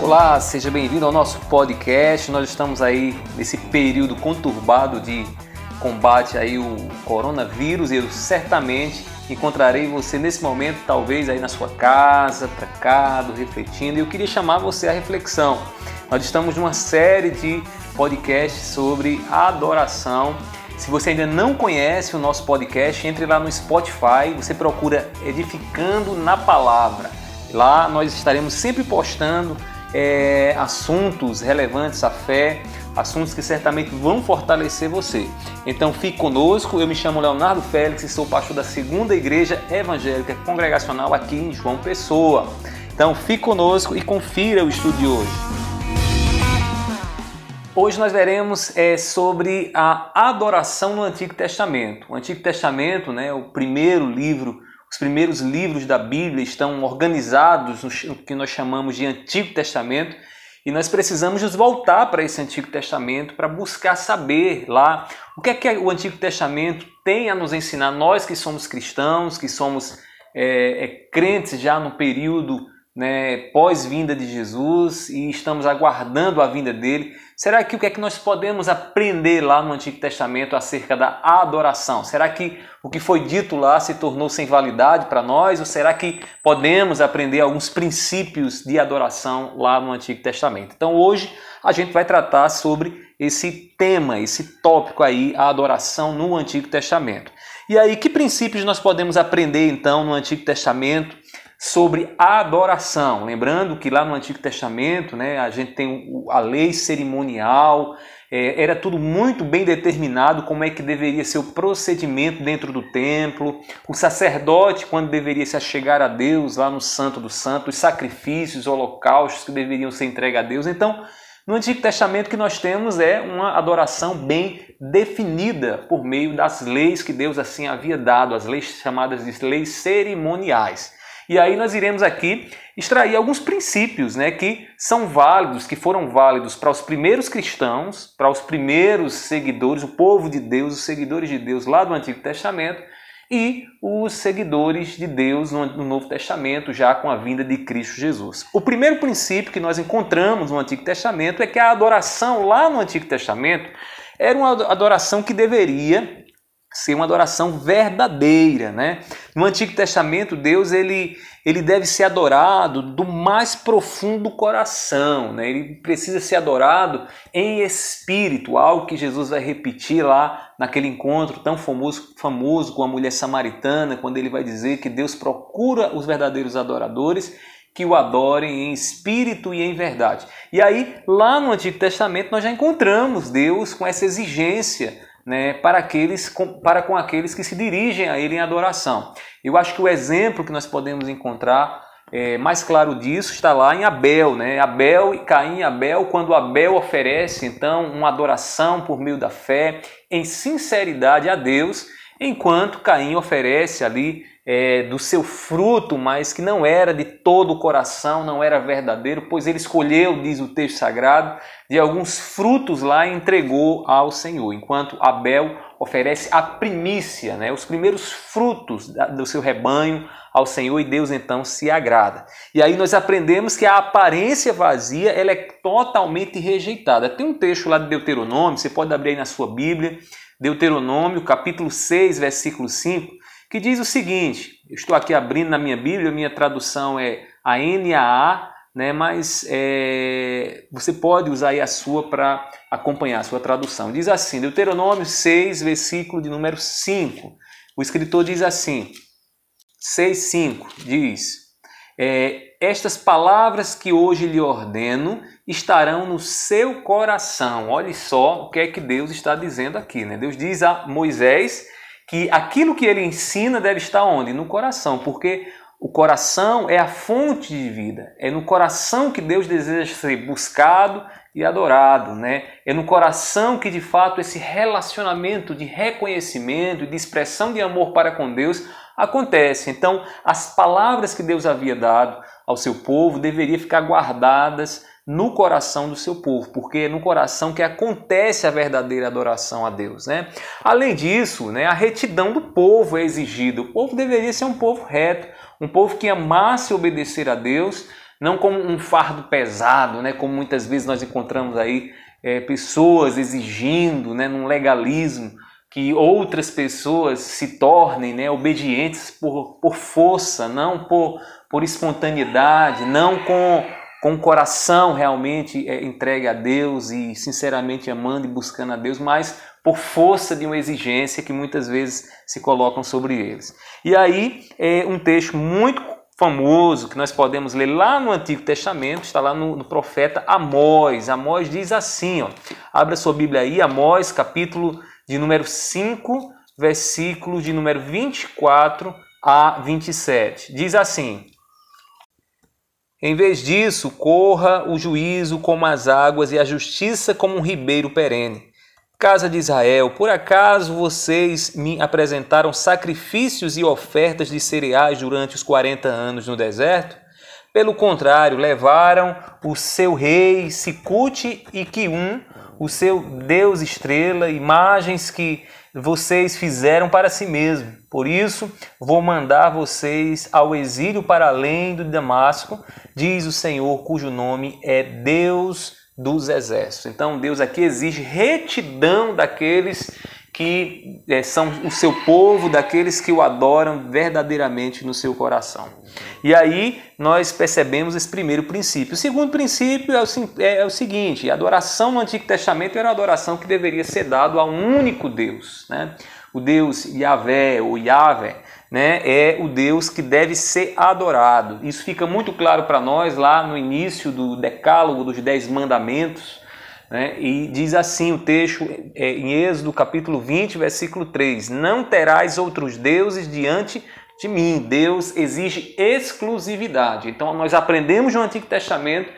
Olá, seja bem-vindo ao nosso podcast. Nós estamos aí nesse período conturbado de combate aí o coronavírus e eu certamente encontrarei você nesse momento, talvez aí na sua casa, trancado, refletindo. E eu queria chamar você à reflexão. Nós estamos numa série de podcasts sobre adoração. Se você ainda não conhece o nosso podcast, entre lá no Spotify, você procura Edificando na Palavra. Lá nós estaremos sempre postando é, assuntos relevantes à fé, assuntos que certamente vão fortalecer você. Então fique conosco, eu me chamo Leonardo Félix e sou pastor da segunda igreja evangélica congregacional aqui em João Pessoa. Então fique conosco e confira o estudo de hoje. Hoje nós veremos é, sobre a adoração no Antigo Testamento. O Antigo Testamento, né, o primeiro livro os primeiros livros da Bíblia estão organizados no que nós chamamos de Antigo Testamento e nós precisamos nos voltar para esse Antigo Testamento para buscar saber lá o que é que o Antigo Testamento tem a nos ensinar, nós que somos cristãos, que somos é, é, crentes já no período né, pós-vinda de Jesus e estamos aguardando a vinda dele. Será que o que é que nós podemos aprender lá no Antigo Testamento acerca da adoração? Será que o que foi dito lá se tornou sem validade para nós? Ou será que podemos aprender alguns princípios de adoração lá no Antigo Testamento? Então hoje a gente vai tratar sobre esse tema, esse tópico aí, a adoração no Antigo Testamento. E aí, que princípios nós podemos aprender então no Antigo Testamento sobre adoração. Lembrando que lá no Antigo Testamento, né, a gente tem a lei cerimonial, é, era tudo muito bem determinado como é que deveria ser o procedimento dentro do templo, o sacerdote quando deveria se achegar a Deus lá no Santo dos Santos, os sacrifícios, holocaustos que deveriam ser entregues a Deus. Então, no Antigo Testamento que nós temos é uma adoração bem definida por meio das leis que Deus assim havia dado, as leis chamadas de leis cerimoniais. E aí nós iremos aqui extrair alguns princípios né, que são válidos, que foram válidos para os primeiros cristãos, para os primeiros seguidores, o povo de Deus, os seguidores de Deus lá do Antigo Testamento e os seguidores de Deus no Novo Testamento, já com a vinda de Cristo Jesus. O primeiro princípio que nós encontramos no Antigo Testamento é que a adoração lá no Antigo Testamento era uma adoração que deveria ser uma adoração verdadeira, né? No Antigo Testamento, Deus ele, ele deve ser adorado do mais profundo coração, né? Ele precisa ser adorado em espírito, algo que Jesus vai repetir lá naquele encontro tão famoso, famoso com a mulher samaritana, quando ele vai dizer que Deus procura os verdadeiros adoradores que o adorem em espírito e em verdade. E aí, lá no Antigo Testamento, nós já encontramos Deus com essa exigência né, para, aqueles, para com aqueles que se dirigem a Ele em adoração. Eu acho que o exemplo que nós podemos encontrar é, mais claro disso está lá em Abel, né? Abel e Caim Abel, quando Abel oferece então uma adoração por meio da fé em sinceridade a Deus, enquanto Caim oferece ali é, do seu fruto, mas que não era de todo o coração, não era verdadeiro, pois ele escolheu, diz o texto sagrado, de alguns frutos lá e entregou ao Senhor, enquanto Abel oferece a primícia, né, os primeiros frutos do seu rebanho ao Senhor e Deus então se agrada. E aí nós aprendemos que a aparência vazia ela é totalmente rejeitada. Tem um texto lá de Deuteronômio, você pode abrir aí na sua Bíblia, Deuteronômio, capítulo 6, versículo 5, que diz o seguinte: estou aqui abrindo na minha Bíblia, minha tradução é a NAA, né, mas é, você pode usar aí a sua para acompanhar a sua tradução. Diz assim, Deuteronômio 6, versículo de número 5. O escritor diz assim, 6, 5, diz, é, estas palavras que hoje lhe ordeno estarão no seu coração. Olhe só o que é que Deus está dizendo aqui. Né? Deus diz a Moisés que aquilo que ele ensina deve estar onde? No coração, porque o coração é a fonte de vida. É no coração que Deus deseja ser buscado e adorado, né? É no coração que de fato esse relacionamento de reconhecimento e de expressão de amor para com Deus acontece. Então, as palavras que Deus havia dado ao seu povo deveriam ficar guardadas no coração do seu povo, porque é no coração que acontece a verdadeira adoração a Deus. Né? Além disso, né, a retidão do povo é exigida. O povo deveria ser um povo reto, um povo que amasse obedecer a Deus, não como um fardo pesado, né, como muitas vezes nós encontramos aí é, pessoas exigindo, né, num legalismo, que outras pessoas se tornem né, obedientes por, por força, não por, por espontaneidade, não com, com o coração realmente é, entregue a Deus e sinceramente amando e buscando a Deus, mas por força de uma exigência que muitas vezes se colocam sobre eles. E aí é um texto muito famoso que nós podemos ler lá no Antigo Testamento, está lá no, no profeta Amós. Amós diz assim, ó, abra sua Bíblia aí, Amós, capítulo de número 5, versículo de número 24 a 27. Diz assim: Em vez disso, corra o juízo como as águas e a justiça como um ribeiro perene. Casa de Israel, por acaso vocês me apresentaram sacrifícios e ofertas de cereais durante os 40 anos no deserto? Pelo contrário, levaram o seu rei Sicute e Quium, o seu deus estrela, imagens que vocês fizeram para si mesmo. Por isso, vou mandar vocês ao exílio para além do Damasco, diz o Senhor, cujo nome é Deus dos exércitos. Então Deus aqui exige retidão daqueles que é, são o seu povo, daqueles que o adoram verdadeiramente no seu coração. E aí nós percebemos esse primeiro princípio. O segundo princípio é o, é, é o seguinte: a adoração no Antigo Testamento era uma adoração que deveria ser dado a um único Deus. Né? O Deus Yahvé ou Yahvé né, é o Deus que deve ser adorado. Isso fica muito claro para nós lá no início do Decálogo dos Dez Mandamentos. Né, e diz assim o texto é, em Êxodo capítulo 20, versículo 3: Não terás outros deuses diante de mim. Deus exige exclusividade. Então nós aprendemos no Antigo Testamento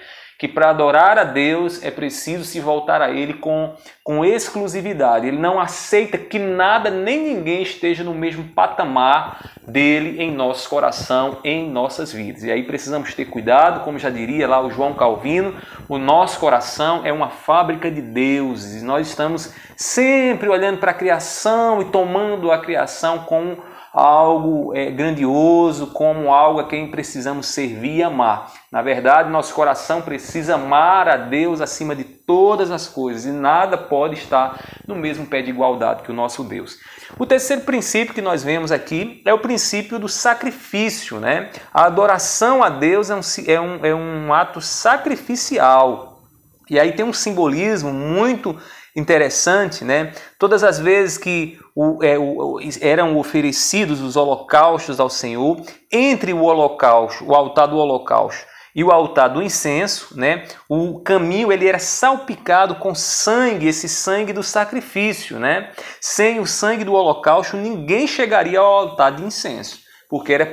que para adorar a Deus é preciso se voltar a Ele com, com exclusividade. Ele não aceita que nada nem ninguém esteja no mesmo patamar dele em nosso coração, em nossas vidas. E aí precisamos ter cuidado, como já diria lá o João Calvino, o nosso coração é uma fábrica de deuses. Nós estamos sempre olhando para a criação e tomando a criação com algo é, grandioso, como algo a quem precisamos servir e amar. Na verdade, nosso coração precisa amar a Deus acima de todas as coisas e nada pode estar no mesmo pé de igualdade que o nosso Deus. O terceiro princípio que nós vemos aqui é o princípio do sacrifício. Né? A adoração a Deus é um, é um, é um ato sacrificial. E aí tem um simbolismo muito interessante, né? Todas as vezes que o, é, o, eram oferecidos os holocaustos ao Senhor, entre o holocausto, o altar do holocausto e o altar do incenso, né? O caminho ele era salpicado com sangue, esse sangue do sacrifício, né? Sem o sangue do holocausto, ninguém chegaria ao altar de incenso, porque era,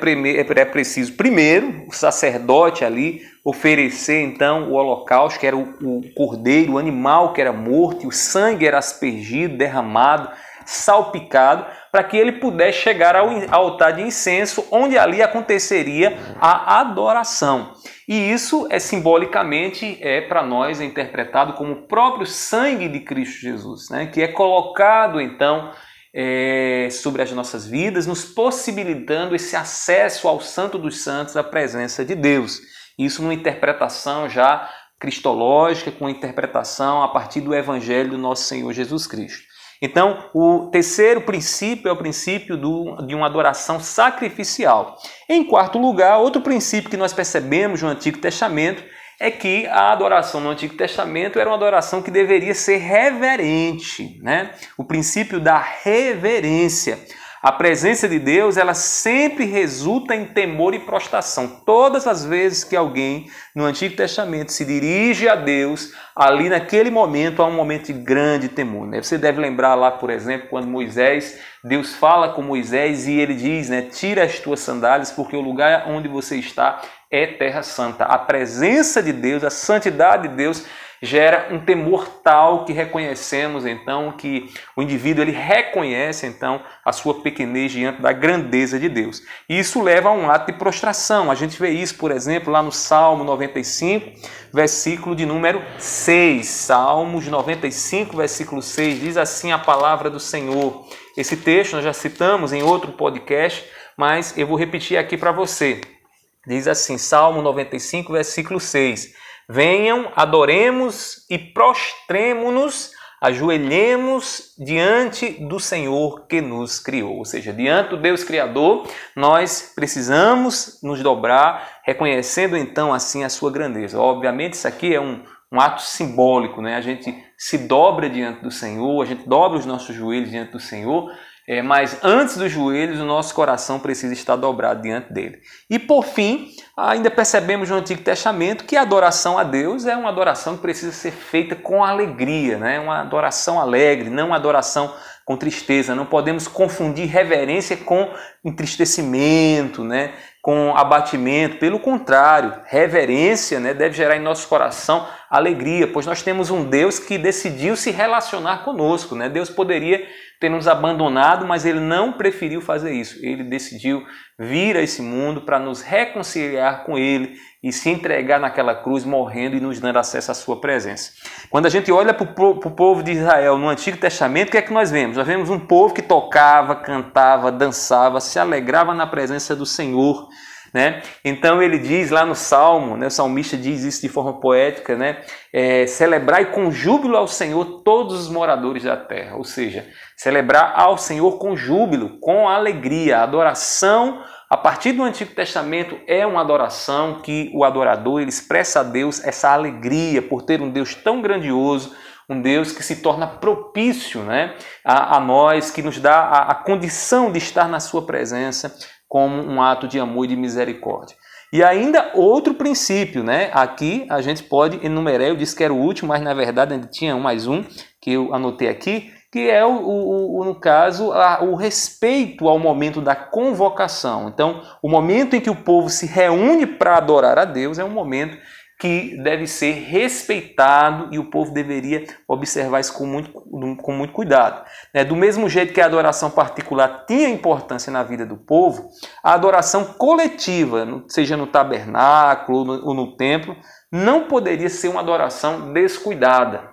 era preciso primeiro o sacerdote ali oferecer então o holocausto, que era o, o cordeiro, o animal que era morto, e o sangue era aspergido, derramado, salpicado, para que ele pudesse chegar ao altar de incenso, onde ali aconteceria a adoração. E isso é simbolicamente é para nós é interpretado como o próprio sangue de Cristo Jesus, né? que é colocado então é, sobre as nossas vidas, nos possibilitando esse acesso ao Santo dos Santos, à presença de Deus. Isso numa interpretação já cristológica, com interpretação a partir do Evangelho do nosso Senhor Jesus Cristo. Então, o terceiro princípio é o princípio do, de uma adoração sacrificial. Em quarto lugar, outro princípio que nós percebemos no Antigo Testamento é que a adoração no Antigo Testamento era uma adoração que deveria ser reverente, né? O princípio da reverência. A presença de Deus, ela sempre resulta em temor e prostração. Todas as vezes que alguém no Antigo Testamento se dirige a Deus, ali naquele momento há um momento de grande temor. Né? Você deve lembrar lá, por exemplo, quando Moisés, Deus fala com Moisés e ele diz, né, tira as tuas sandálias porque o lugar onde você está é terra santa. A presença de Deus, a santidade de Deus gera um temor tal que reconhecemos então que o indivíduo ele reconhece então a sua pequenez diante da grandeza de Deus. E isso leva a um ato de prostração. A gente vê isso, por exemplo, lá no Salmo 95, versículo de número 6. Salmos 95, versículo 6 diz assim a palavra do Senhor. Esse texto nós já citamos em outro podcast, mas eu vou repetir aqui para você. Diz assim, Salmo 95, versículo 6: Venham, adoremos e prostremo-nos, ajoelhemos diante do Senhor que nos criou. Ou seja, diante do Deus Criador, nós precisamos nos dobrar, reconhecendo então assim a sua grandeza. Obviamente, isso aqui é um, um ato simbólico, né? A gente se dobra diante do Senhor, a gente dobra os nossos joelhos diante do Senhor, é, mas antes dos joelhos, o nosso coração precisa estar dobrado diante dele. E por fim, ainda percebemos no Antigo Testamento que a adoração a Deus é uma adoração que precisa ser feita com alegria, né? uma adoração alegre, não uma adoração com tristeza. Não podemos confundir reverência com entristecimento, né? com abatimento. Pelo contrário, reverência né, deve gerar em nosso coração alegria, pois nós temos um Deus que decidiu se relacionar conosco. Né? Deus poderia ter nos abandonado, mas ele não preferiu fazer isso. Ele decidiu vir a esse mundo para nos reconciliar com ele e se entregar naquela cruz, morrendo e nos dando acesso à sua presença. Quando a gente olha para o povo de Israel no Antigo Testamento, o que é que nós vemos? Nós vemos um povo que tocava, cantava, dançava, se alegrava na presença do Senhor. Né? Então ele diz lá no Salmo, né, o salmista diz isso de forma poética, né? É, celebrai com júbilo ao Senhor todos os moradores da terra, ou seja, celebrar ao Senhor com júbilo, com alegria. Adoração a partir do Antigo Testamento é uma adoração que o adorador ele expressa a Deus essa alegria por ter um Deus tão grandioso, um Deus que se torna propício né, a, a nós, que nos dá a, a condição de estar na sua presença como um ato de amor e de misericórdia. E ainda outro princípio, né? Aqui a gente pode enumerar, eu disse que era o último, mas na verdade ainda tinha mais um que eu anotei aqui, que é, o, o, o no caso, a, o respeito ao momento da convocação. Então, o momento em que o povo se reúne para adorar a Deus é um momento que deve ser respeitado e o povo deveria observar isso com muito, com muito cuidado. Né? Do mesmo jeito que a adoração particular tinha importância na vida do povo, a adoração coletiva, seja no tabernáculo ou no, ou no templo, não poderia ser uma adoração descuidada.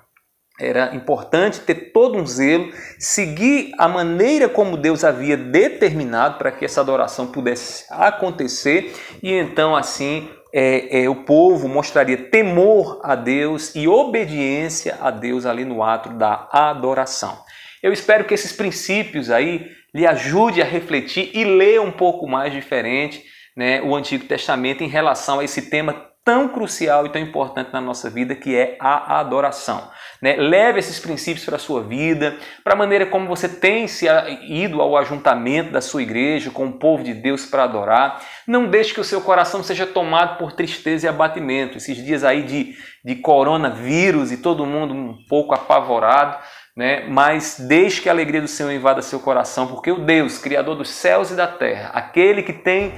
Era importante ter todo um zelo, seguir a maneira como Deus havia determinado para que essa adoração pudesse acontecer e então assim é, é, o povo mostraria temor a Deus e obediência a Deus ali no ato da adoração. Eu espero que esses princípios aí lhe ajude a refletir e ler um pouco mais diferente né, o Antigo Testamento em relação a esse tema tão crucial e tão importante na nossa vida, que é a adoração. Né? Leve esses princípios para a sua vida, para a maneira como você tem se ido ao ajuntamento da sua igreja, com o povo de Deus para adorar. Não deixe que o seu coração seja tomado por tristeza e abatimento. Esses dias aí de, de coronavírus e todo mundo um pouco apavorado. Né? Mas deixe que a alegria do Senhor invada seu coração, porque o Deus, Criador dos céus e da terra, aquele que tem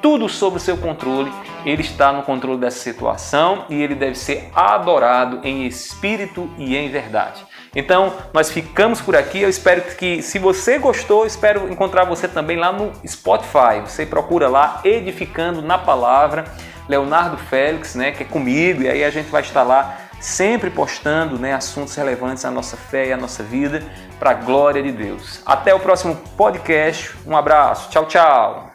tudo sob seu controle, ele está no controle dessa situação e ele deve ser adorado em espírito e em verdade. Então, nós ficamos por aqui. Eu espero que, se você gostou, espero encontrar você também lá no Spotify. Você procura lá Edificando na Palavra, Leonardo Félix, né, que é comigo, e aí a gente vai estar lá sempre postando né, assuntos relevantes à nossa fé e à nossa vida, para a glória de Deus. Até o próximo podcast. Um abraço. Tchau, tchau.